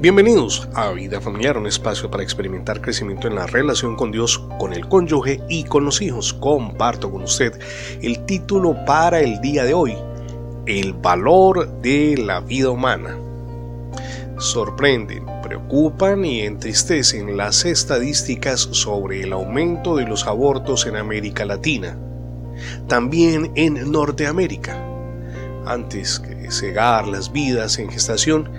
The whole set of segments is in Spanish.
Bienvenidos a Vida Familiar, un espacio para experimentar crecimiento en la relación con Dios, con el cónyuge y con los hijos. Comparto con usted el título para el día de hoy, El valor de la vida humana. Sorprenden, preocupan y entristecen las estadísticas sobre el aumento de los abortos en América Latina, también en Norteamérica. Antes cegar las vidas en gestación,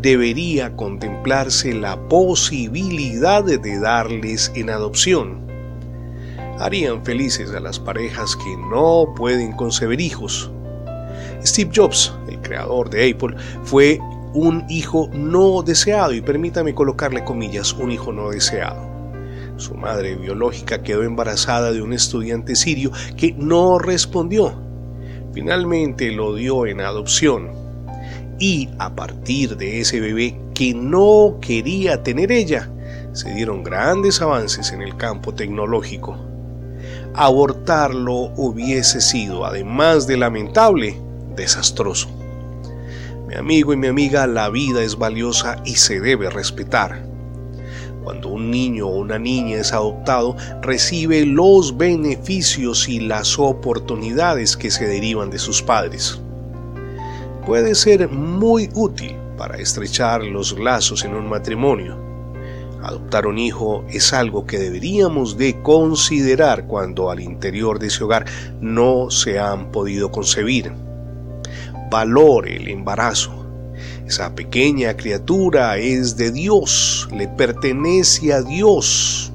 debería contemplarse la posibilidad de darles en adopción. Harían felices a las parejas que no pueden concebir hijos. Steve Jobs, el creador de Apple, fue un hijo no deseado y permítame colocarle comillas, un hijo no deseado. Su madre biológica quedó embarazada de un estudiante sirio que no respondió. Finalmente lo dio en adopción y a partir de ese bebé que no quería tener ella, se dieron grandes avances en el campo tecnológico. Abortarlo hubiese sido, además de lamentable, desastroso. Mi amigo y mi amiga, la vida es valiosa y se debe respetar. Cuando un niño o una niña es adoptado, recibe los beneficios y las oportunidades que se derivan de sus padres puede ser muy útil para estrechar los lazos en un matrimonio. Adoptar un hijo es algo que deberíamos de considerar cuando al interior de ese hogar no se han podido concebir. Valore el embarazo. Esa pequeña criatura es de Dios, le pertenece a Dios.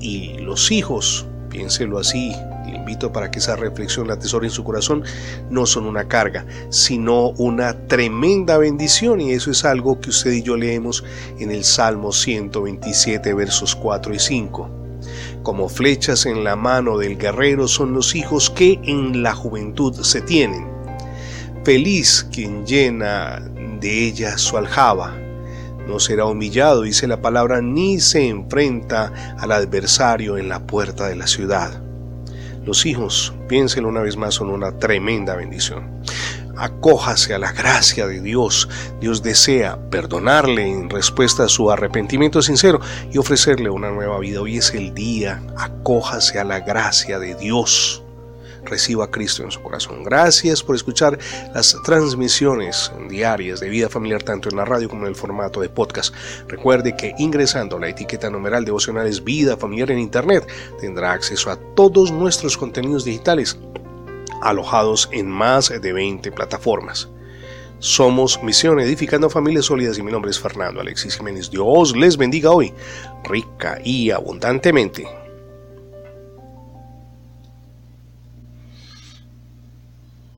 Y los hijos, piénselo así, le invito para que esa reflexión la atesore en su corazón, no son una carga, sino una tremenda bendición y eso es algo que usted y yo leemos en el Salmo 127 versos 4 y 5. Como flechas en la mano del guerrero son los hijos que en la juventud se tienen. Feliz quien llena de ella su aljaba. No será humillado, dice la palabra, ni se enfrenta al adversario en la puerta de la ciudad. Los hijos, piénsenlo una vez más, son una tremenda bendición. Acójase a la gracia de Dios. Dios desea perdonarle en respuesta a su arrepentimiento sincero y ofrecerle una nueva vida. Hoy es el día. Acójase a la gracia de Dios reciba a Cristo en su corazón. Gracias por escuchar las transmisiones diarias de vida familiar tanto en la radio como en el formato de podcast. Recuerde que ingresando a la etiqueta numeral devocionales vida familiar en internet tendrá acceso a todos nuestros contenidos digitales alojados en más de 20 plataformas. Somos Misión Edificando Familias Sólidas y mi nombre es Fernando Alexis Jiménez. Dios les bendiga hoy, rica y abundantemente.